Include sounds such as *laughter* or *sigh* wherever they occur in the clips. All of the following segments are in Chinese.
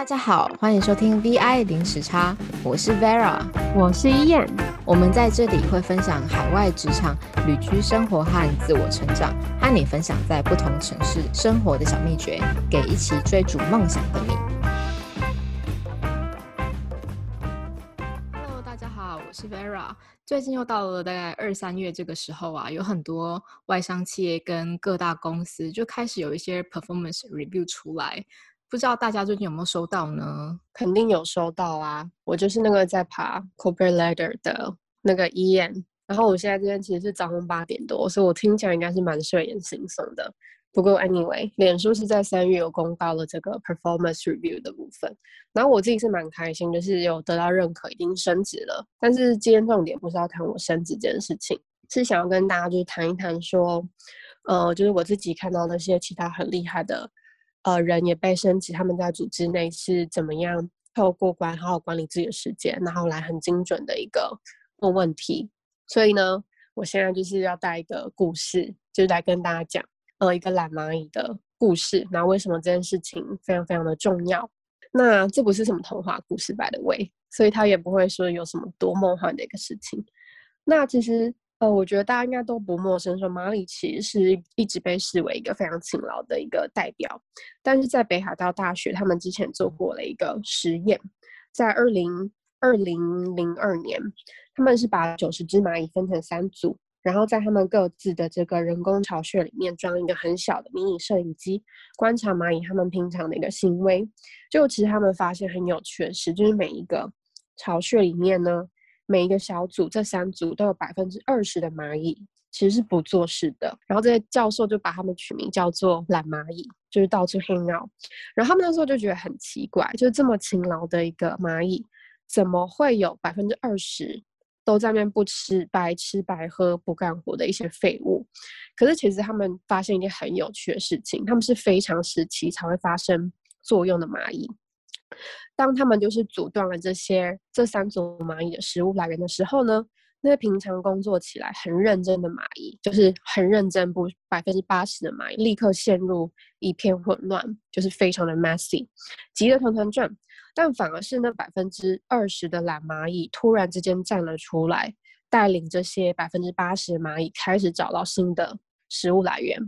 大家好，欢迎收听 VI 零时差，我是 Vera，我是伊燕。我们在这里会分享海外职场、旅居生活和自我成长，和你分享在不同城市生活的小秘诀，给一起追逐梦想的你。Hello，大家好，我是 Vera。最近又到了大概二三月这个时候啊，有很多外商企业跟各大公司就开始有一些 performance review 出来。不知道大家最近有没有收到呢？肯定有收到啊！我就是那个在爬 corporate ladder 的那个 Ian，然后我现在这边其实是早上八点多，所以我听起来应该是蛮睡眼惺忪的。不过 anyway，脸书是在三月有公告了这个 performance review 的部分，然后我自己是蛮开心，就是有得到认可，已经升职了。但是今天重点不是要谈我升职这件事情，是想要跟大家就是谈一谈说，呃，就是我自己看到那些其他很厉害的。呃，人也被升级，他们在组织内是怎么样透过管好好管理自己的时间，然后来很精准的一个问问题。所以呢，我现在就是要带一个故事，就是来跟大家讲，呃，一个懒蚂蚁的故事。那为什么这件事情非常非常的重要？那这不是什么童话故事，by the way，所以他也不会说有什么多梦幻的一个事情。那其实。呃，我觉得大家应该都不陌生，说马里其实是一直被视为一个非常勤劳的一个代表。但是在北海道大学，他们之前做过了一个实验，在二零二零零二年，他们是把九十只蚂蚁分成三组，然后在他们各自的这个人工巢穴里面装一个很小的迷你摄影机，观察蚂蚁他们平常的一个行为。就其实他们发现很有趣的是，就是每一个巢穴里面呢。每一个小组，这三组都有百分之二十的蚂蚁其实是不做事的。然后这些教授就把他们取名叫做“懒蚂蚁”，就是到处 hang out。然后他们那时候就觉得很奇怪，就是这么勤劳的一个蚂蚁，怎么会有百分之二十都在那边不吃白吃白喝不干活的一些废物？可是其实他们发现一件很有趣的事情，他们是非常时期才会发生作用的蚂蚁。当他们就是阻断了这些这三组蚂蚁的食物来源的时候呢，那些平常工作起来很认真的蚂蚁，就是很认真不百分之八十的蚂蚁，立刻陷入一片混乱，就是非常的 messy，急得团团转。但反而是那百分之二十的懒蚂蚁突然之间站了出来，带领这些百分之八十的蚂蚁开始找到新的食物来源。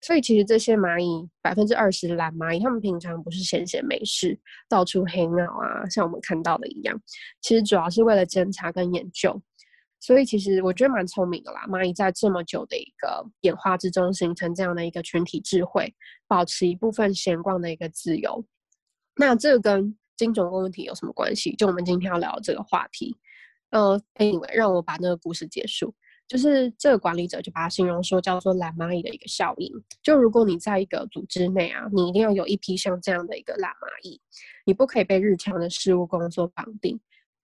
所以其实这些蚂蚁百分之二十懒蚂蚁，它们平常不是闲闲没事到处黑闹啊，像我们看到的一样，其实主要是为了侦查跟研究。所以其实我觉得蛮聪明的啦，蚂蚁在这么久的一个演化之中形成这样的一个群体智慧，保持一部分闲逛的一个自由。那这个跟精准问题有什么关系？就我们今天要聊这个话题。呃，anyway，让我把那个故事结束。就是这个管理者就把它形容说叫做懒蚂蚁的一个效应。就如果你在一个组织内啊，你一定要有一批像这样的一个懒蚂蚁，你不可以被日常的事务工作绑定，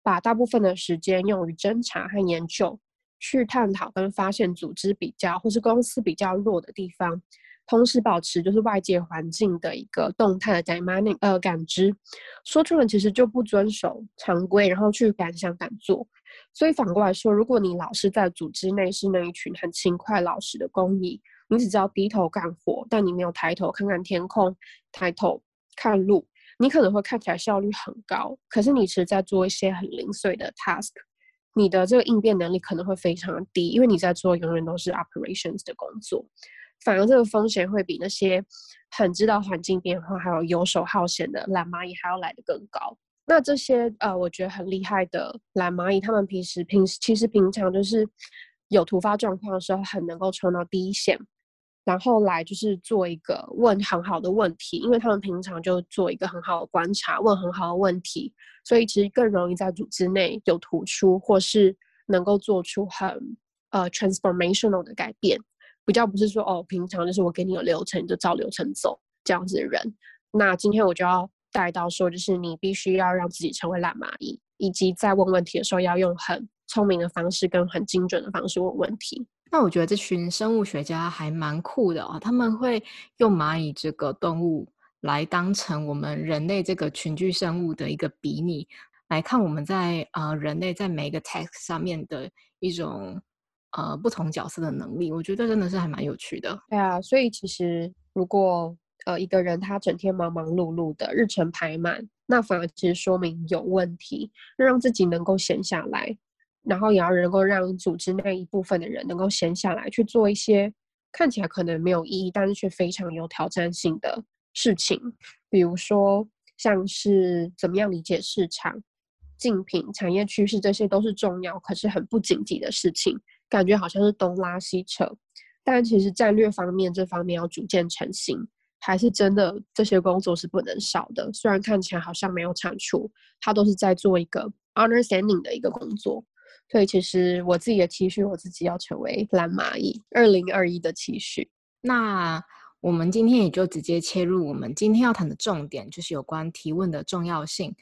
把大部分的时间用于侦查和研究，去探讨跟发现组织比较或是公司比较弱的地方，同时保持就是外界环境的一个动态的 dynamic 呃感知。说出来其实就不遵守常规，然后去敢想敢做。所以反过来说，如果你老是在组织内是那一群很勤快老实的工蚁，你只知道低头干活，但你没有抬头看看天空，抬头看路，你可能会看起来效率很高，可是你其实在做一些很零碎的 task，你的这个应变能力可能会非常低，因为你在做永远都是 operations 的工作，反而这个风险会比那些很知道环境变化还有游手好闲的懒蚂蚁还要来得更高。那这些呃，我觉得很厉害的懒蚂蚁，他们平时平时其实平常就是有突发状况的时候，很能够冲到第一线，然后来就是做一个问很好的问题，因为他们平常就做一个很好的观察，问很好的问题，所以其实更容易在组织内有突出，或是能够做出很呃 transformational 的改变，比较不是说哦，平常就是我给你有流程，就照流程走这样子的人。那今天我就要。带到说，就是你必须要让自己成为懒蚂蚁，以及在问问题的时候要用很聪明的方式跟很精准的方式问问题。那我觉得这群生物学家还蛮酷的啊，他们会用蚂蚁这个动物来当成我们人类这个群居生物的一个比拟，来看我们在呃人类在每一个 task 上面的一种呃不同角色的能力。我觉得真的是还蛮有趣的。对啊，所以其实如果呃，一个人他整天忙忙碌碌的，日程排满，那反而其实说明有问题，让自己能够闲下来，然后也要能够让组织那一部分的人能够闲下来去做一些看起来可能没有意义，但是却非常有挑战性的事情，比如说像是怎么样理解市场、竞品、产业趋势，这些都是重要，可是很不紧急的事情，感觉好像是东拉西扯，但其实战略方面这方面要逐渐成型。还是真的，这些工作是不能少的。虽然看起来好像没有产出，他都是在做一个 understanding 的一个工作。所以其实我自己的期许，我自己要成为蓝蚂蚁。二零二一的期许。那我们今天也就直接切入我们今天要谈的重点，就是有关提问的重要性。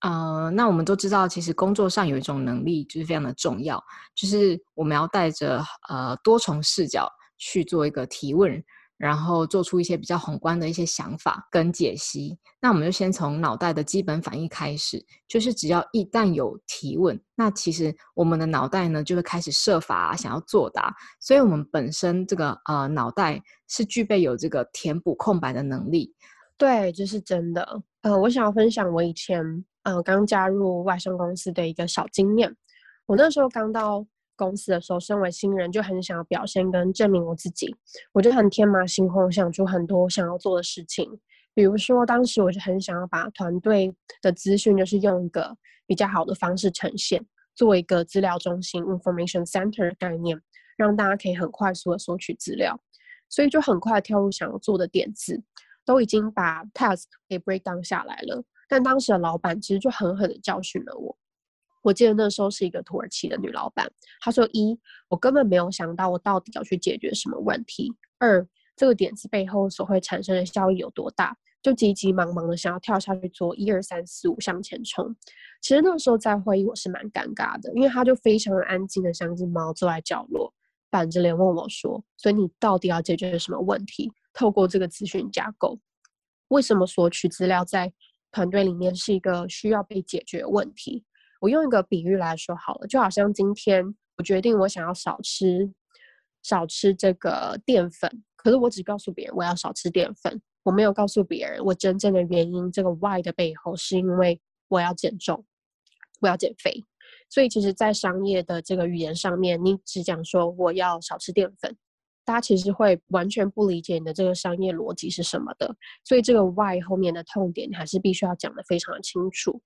呃，那我们都知道，其实工作上有一种能力就是非常的重要，就是我们要带着呃多重视角去做一个提问。然后做出一些比较宏观的一些想法跟解析。那我们就先从脑袋的基本反应开始，就是只要一旦有提问，那其实我们的脑袋呢就会开始设法想要作答。所以，我们本身这个呃脑袋是具备有这个填补空白的能力。对，这是真的。呃，我想要分享我以前呃刚加入外商公司的一个小经验。我那时候刚到。公司的时候，身为新人就很想要表现跟证明我自己，我就很天马行空，想出很多想要做的事情。比如说，当时我就很想要把团队的资讯，就是用一个比较好的方式呈现，做一个资料中心 （information center） 的概念，让大家可以很快速的索取资料。所以就很快跳入想要做的点子，都已经把 task 给 break down 下来了。但当时的老板其实就狠狠的教训了我。我记得那时候是一个土耳其的女老板，她说：一，我根本没有想到我到底要去解决什么问题；二，这个点子背后所会产生的效益有多大，就急急忙忙的想要跳下去做一二三四五向前冲。其实那时候在会议我是蛮尴尬的，因为他就非常安静的像只猫坐在角落，板着脸问我说：所以你到底要解决什么问题？透过这个资讯架构，为什么索取资料在团队里面是一个需要被解决问题？我用一个比喻来说好了，就好像今天我决定我想要少吃少吃这个淀粉，可是我只告诉别人我要少吃淀粉，我没有告诉别人我真正的原因。这个 why 的背后是因为我要减重，我要减肥。所以其实，在商业的这个语言上面，你只讲说我要少吃淀粉，大家其实会完全不理解你的这个商业逻辑是什么的。所以这个 why 后面的痛点，你还是必须要讲的非常的清楚。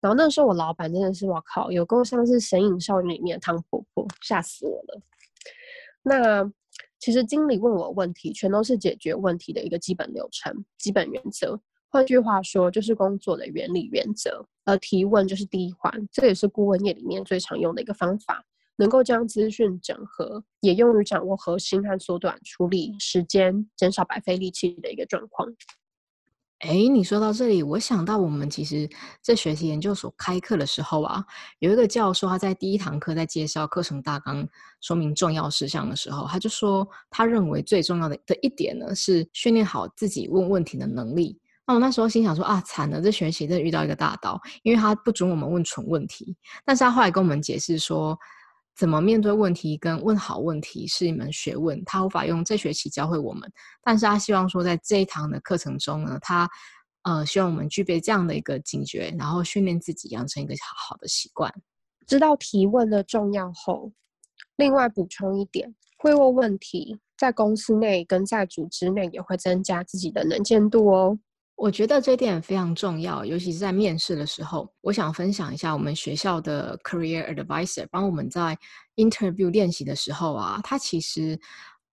然后那时候我老板真的是我靠，有够像是《神隐少女》里面的汤婆婆，吓死我了。那其实经理问我问题，全都是解决问题的一个基本流程、基本原则。换句话说，就是工作的原理原则。而提问就是第一环，这也是顾问业里面最常用的一个方法，能够将资讯整合，也用于掌握核心和缩短处理时间、减少白费力气的一个状况。哎，你说到这里，我想到我们其实这学期研究所开课的时候啊，有一个教授他在第一堂课在介绍课程大纲、说明重要事项的时候，他就说他认为最重要的的一点呢是训练好自己问问题的能力。那我那时候心想说啊，惨了，这学期真的遇到一个大刀，因为他不准我们问蠢问题，但是他后来跟我们解释说。怎么面对问题跟问好问题是一门学问，他无法用这学期教会我们，但是他希望说在这一堂的课程中呢，他呃希望我们具备这样的一个警觉，然后训练自己养成一个好好的习惯。知道提问的重要后，另外补充一点，会问问题在公司内跟在组织内也会增加自己的能见度哦。我觉得这点非常重要，尤其是在面试的时候。我想分享一下我们学校的 Career Advisor 帮我们在 Interview 练习的时候啊，他其实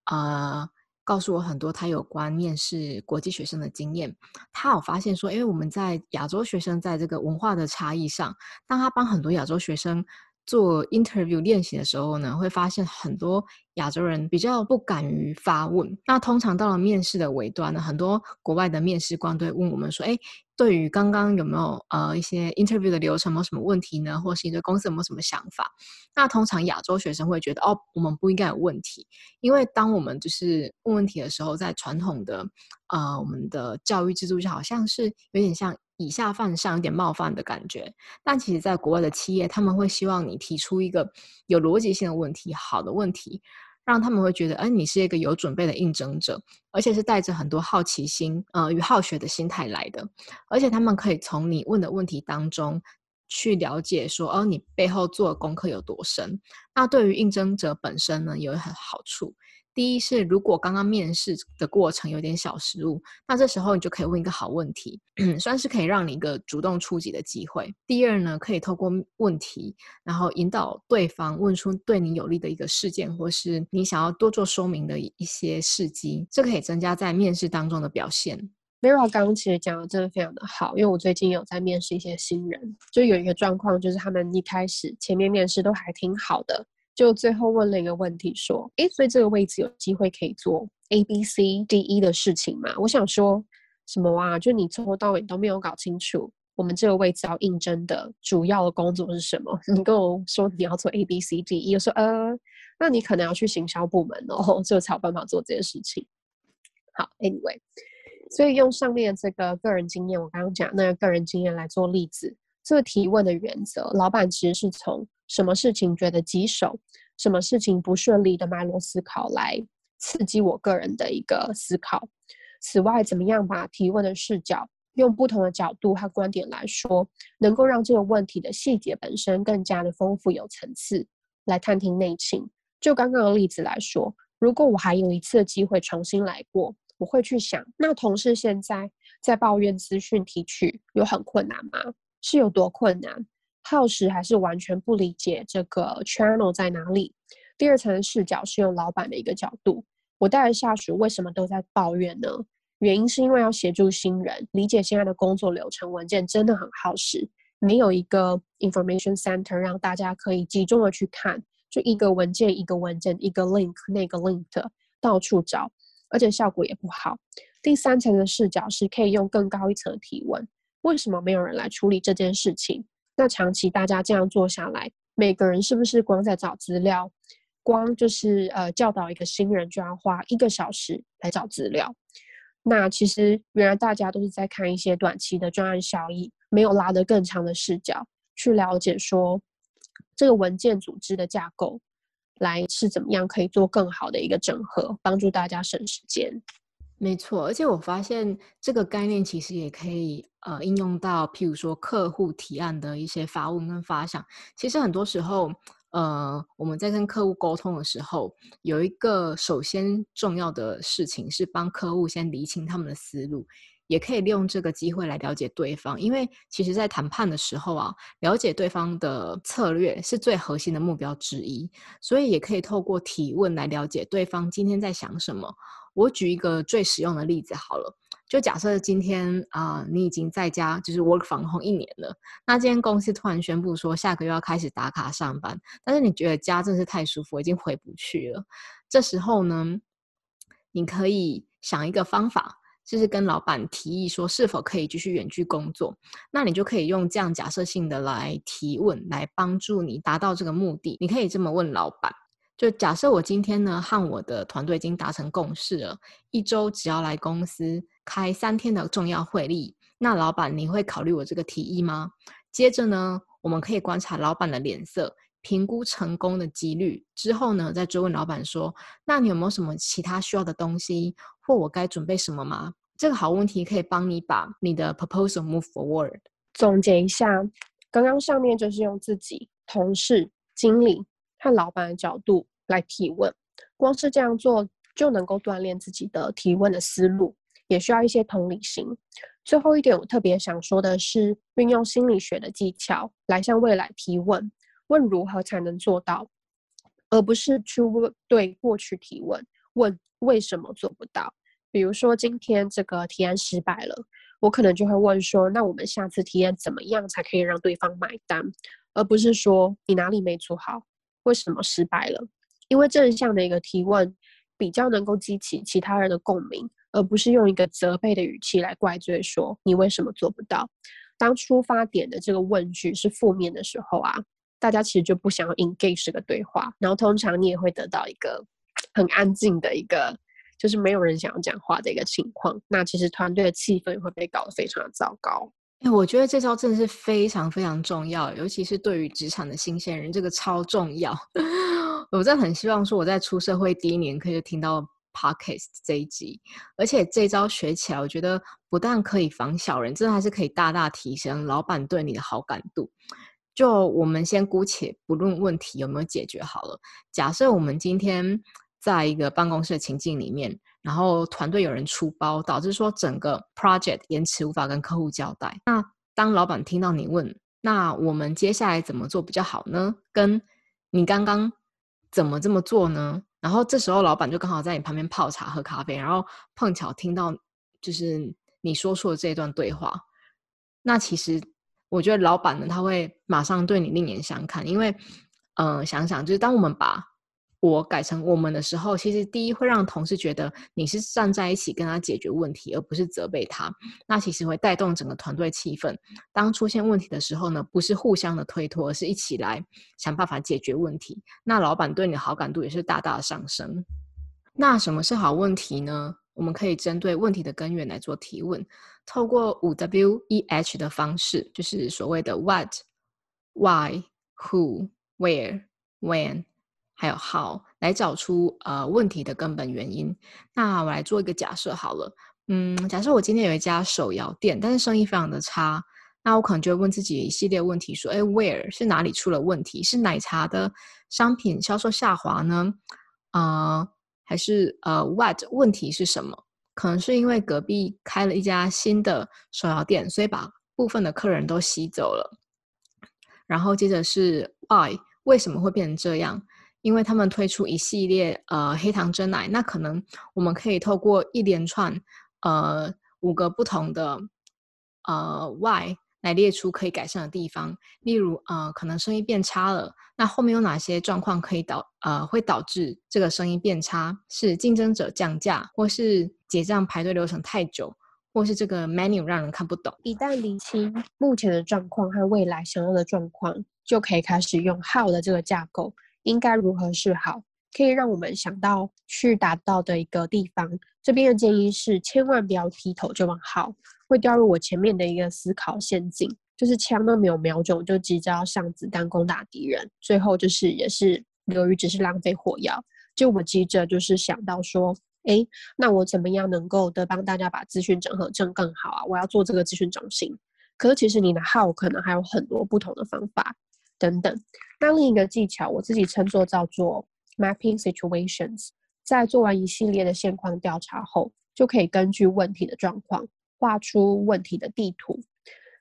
呃告诉我很多他有关面试国际学生的经验。他有发现说，因为我们在亚洲学生在这个文化的差异上，当他帮很多亚洲学生。做 interview 练习的时候呢，会发现很多亚洲人比较不敢于发问。那通常到了面试的尾端呢，很多国外的面试官都会问我们说：“哎，对于刚刚有没有呃一些 interview 的流程，有什么问题呢？或是你对公司有没有什么想法？”那通常亚洲学生会觉得：“哦，我们不应该有问题，因为当我们就是问问题的时候，在传统的呃我们的教育制度下，好像是有点像。”以下犯上，有点冒犯的感觉。但其实，在国外的企业，他们会希望你提出一个有逻辑性的问题，好的问题，让他们会觉得，哎，你是一个有准备的应征者，而且是带着很多好奇心，呃，与好学的心态来的。而且他们可以从你问的问题当中去了解，说，哦，你背后做的功课有多深。那对于应征者本身呢，有很好处。第一是，如果刚刚面试的过程有点小失误，那这时候你就可以问一个好问题，*clears throat* 算是可以让你一个主动出击的机会。第二呢，可以透过问题，然后引导对方问出对你有利的一个事件，或是你想要多做说明的一些事迹，这可以增加在面试当中的表现。Vera 刚刚其实讲的真的非常的好，因为我最近有在面试一些新人，就有一个状况，就是他们一开始前面面试都还挺好的。就最后问了一个问题，说：“诶，所以这个位置有机会可以做 A、B、C、D、E 的事情吗？”我想说什么啊？就你从头到尾都没有搞清楚，我们这个位置要应征的主要的工作是什么？*laughs* 你跟我说你要做 A、B、C、D、E，我说呃，那你可能要去行销部门哦，就才有办法做这件事情。好，Anyway，所以用上面这个个人经验，我刚刚讲那个个人经验来做例子，这个提问的原则，老板其实是从。什么事情觉得棘手，什么事情不顺利的脉络思考来刺激我个人的一个思考。此外，怎么样把提问的视角用不同的角度和观点来说，能够让这个问题的细节本身更加的丰富有层次，来探听内情。就刚刚的例子来说，如果我还有一次机会重新来过，我会去想，那同事现在在抱怨资讯提取有很困难吗？是有多困难？耗时还是完全不理解这个 channel 在哪里。第二层的视角是用老板的一个角度，我带的下属为什么都在抱怨呢？原因是因为要协助新人理解现在的工作流程文件真的很耗时，没有一个 information center 让大家可以集中的去看，就一个文件一个文件一个 link 那个 link 到处找，而且效果也不好。第三层的视角是可以用更高一层的提问：为什么没有人来处理这件事情？那长期大家这样做下来，每个人是不是光在找资料，光就是呃教导一个新人就要花一个小时来找资料？那其实原来大家都是在看一些短期的专案效益，没有拉得更长的视角去了解说这个文件组织的架构来是怎么样可以做更好的一个整合，帮助大家省时间。没错，而且我发现这个概念其实也可以呃应用到，譬如说客户提案的一些发问跟发想。其实很多时候，呃，我们在跟客户沟通的时候，有一个首先重要的事情是帮客户先理清他们的思路，也可以利用这个机会来了解对方。因为其实，在谈判的时候啊，了解对方的策略是最核心的目标之一，所以也可以透过提问来了解对方今天在想什么。我举一个最实用的例子好了，就假设今天啊，你已经在家就是 work from home 一年了，那今天公司突然宣布说下个月要开始打卡上班，但是你觉得家真是太舒服，已经回不去了。这时候呢，你可以想一个方法，就是跟老板提议说是否可以继续远距工作。那你就可以用这样假设性的来提问，来帮助你达到这个目的。你可以这么问老板。就假设我今天呢和我的团队已经达成共识了，一周只要来公司开三天的重要会议，那老板你会考虑我这个提议吗？接着呢，我们可以观察老板的脸色，评估成功的几率，之后呢再追问老板说，那你有没有什么其他需要的东西，或我该准备什么吗？这个好问题可以帮你把你的 proposal move forward。总结一下，刚刚上面就是用自己、同事、经理。和老板的角度来提问，光是这样做就能够锻炼自己的提问的思路，也需要一些同理心。最后一点，我特别想说的是，运用心理学的技巧来向未来提问，问如何才能做到，而不是去问对过去提问，问为什么做不到。比如说今天这个提案失败了，我可能就会问说，那我们下次提案怎么样才可以让对方买单，而不是说你哪里没做好。为什么失败了？因为正向的一个提问比较能够激起其他人的共鸣，而不是用一个责备的语气来怪罪说你为什么做不到。当出发点的这个问句是负面的时候啊，大家其实就不想要 engage 这个对话，然后通常你也会得到一个 *tsk* 很安静的一个，就是没有人想要讲话的一个情况。那其实团队的气氛也会被搞得非常的糟糕。哎，我觉得这招真的是非常非常重要，尤其是对于职场的新鲜人，这个超重要。*laughs* 我真的很希望说我在出社会第一年可以听到 podcast 这一集，而且这招学起来，我觉得不但可以防小人，真的还是可以大大提升老板对你的好感度。就我们先姑且不论问题有没有解决好了，假设我们今天在一个办公室的情境里面，然后团队有人出包，导致说整个 project 延迟，无法跟客户交代。那当老板听到你问，那我们接下来怎么做比较好呢？跟你刚刚怎么这么做呢？然后这时候老板就刚好在你旁边泡茶喝咖啡，然后碰巧听到就是你说出了这一段对话，那其实。我觉得老板呢，他会马上对你另眼相看，因为，嗯，想想就是当我们把我改成我们的时候，其实第一会让同事觉得你是站在一起跟他解决问题，而不是责备他。那其实会带动整个团队气氛。当出现问题的时候呢，不是互相的推脱，而是一起来想办法解决问题。那老板对你的好感度也是大大的上升。那什么是好问题呢？我们可以针对问题的根源来做提问。透过五 W E H 的方式，就是所谓的 What、Why、Who、Where、When，还有 How，来找出呃问题的根本原因。那我来做一个假设好了，嗯，假设我今天有一家手摇店，但是生意非常的差，那我可能就会问自己一系列问题，说，哎，Where 是哪里出了问题？是奶茶的商品销售下滑呢？啊，还是呃，What 问题是什么？可能是因为隔壁开了一家新的手摇店，所以把部分的客人都吸走了。然后接着是 why 为什么会变成这样？因为他们推出一系列呃黑糖真奶，那可能我们可以透过一连串呃五个不同的呃 why。来列出可以改善的地方，例如，呃，可能生意变差了，那后面有哪些状况可以导，呃，会导致这个生意变差？是竞争者降价，或是结账排队流程太久，或是这个 menu 让人看不懂？一旦理清目前的状况和未来想要的状况，就可以开始用 how 的这个架构，应该如何是好，可以让我们想到去达到的一个地方。这边的建议是，千万不要劈头就往好。会掉入我前面的一个思考陷阱，就是枪都没有瞄准，就急着要上子弹攻打敌人，最后就是也是由于只是浪费火药，就我急着就是想到说，哎，那我怎么样能够的帮大家把资讯整合正更好啊？我要做这个资讯中心，可是其实你的号可能还有很多不同的方法等等。那另一个技巧，我自己称作叫做 mapping situations，在做完一系列的现况调查后，就可以根据问题的状况。画出问题的地图，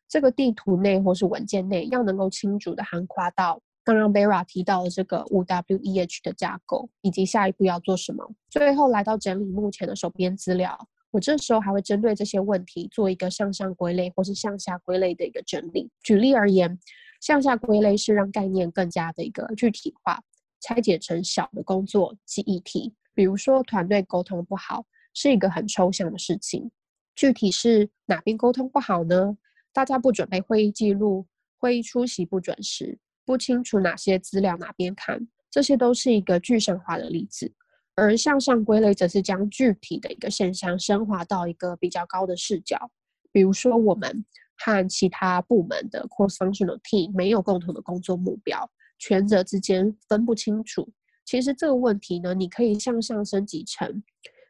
这个地图内或是文件内要能够清楚的涵括到刚刚 Vera 提到的这个五 W E H 的架构，以及下一步要做什么。最后来到整理目前的手边资料，我这时候还会针对这些问题做一个向上归类或是向下归类的一个整理。举例而言，向下归类是让概念更加的一个具体化，拆解成小的工作及议题。比如说团队沟通不好是一个很抽象的事情。具体是哪边沟通不好呢？大家不准备会议记录，会议出席不准时，不清楚哪些资料哪边看，这些都是一个具象化的例子。而向上归类则是将具体的一个现象升华到一个比较高的视角。比如说，我们和其他部门的 cross-functional team 没有共同的工作目标，权责之间分不清楚。其实这个问题呢，你可以向上升级成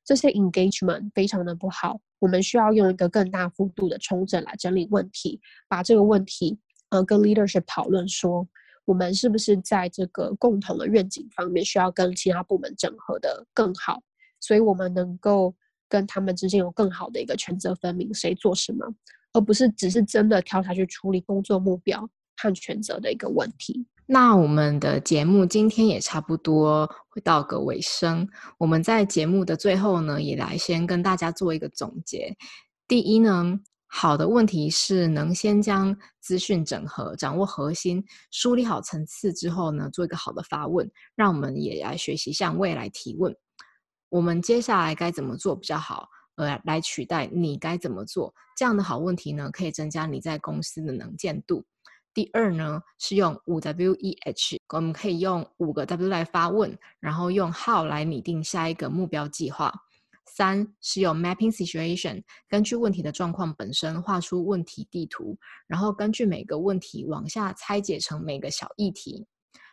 这些 engagement 非常的不好。我们需要用一个更大幅度的重整来整理问题，把这个问题，呃，跟 leadership 讨论说，我们是不是在这个共同的愿景方面需要跟其他部门整合的更好，所以我们能够跟他们之间有更好的一个权责分明，谁做什么，而不是只是真的跳下去处理工作目标和权责的一个问题。那我们的节目今天也差不多会到个尾声。我们在节目的最后呢，也来先跟大家做一个总结。第一呢，好的问题是能先将资讯整合、掌握核心、梳理好层次之后呢，做一个好的发问，让我们也来学习向未来提问。我们接下来该怎么做比较好？呃，来取代你该怎么做？这样的好问题呢，可以增加你在公司的能见度。第二呢，是用五 W E H，我们可以用五个 W 来发问，然后用 How 来拟定下一个目标计划。三是用 Mapping Situation，根据问题的状况本身画出问题地图，然后根据每个问题往下拆解成每个小议题。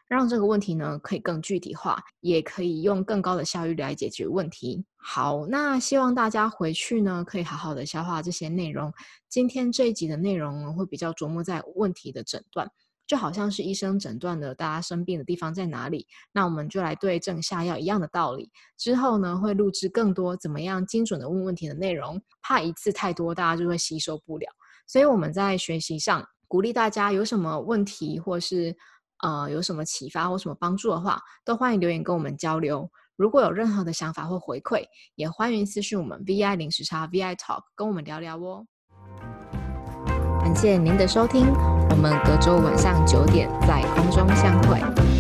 让这个问题呢可以更具体化，也可以用更高的效率来解决问题。好，那希望大家回去呢可以好好的消化这些内容。今天这一集的内容会比较琢磨在问题的诊断，就好像是医生诊断的大家生病的地方在哪里，那我们就来对症下药一样的道理。之后呢会录制更多怎么样精准的问问题的内容，怕一次太多大家就会吸收不了。所以我们在学习上鼓励大家有什么问题或是。呃，有什么启发或什么帮助的话，都欢迎留言跟我们交流。如果有任何的想法或回馈，也欢迎私信我们 VI 零时差 VI Talk 跟我们聊聊哦。感谢您的收听，我们隔周晚上九点在空中相会。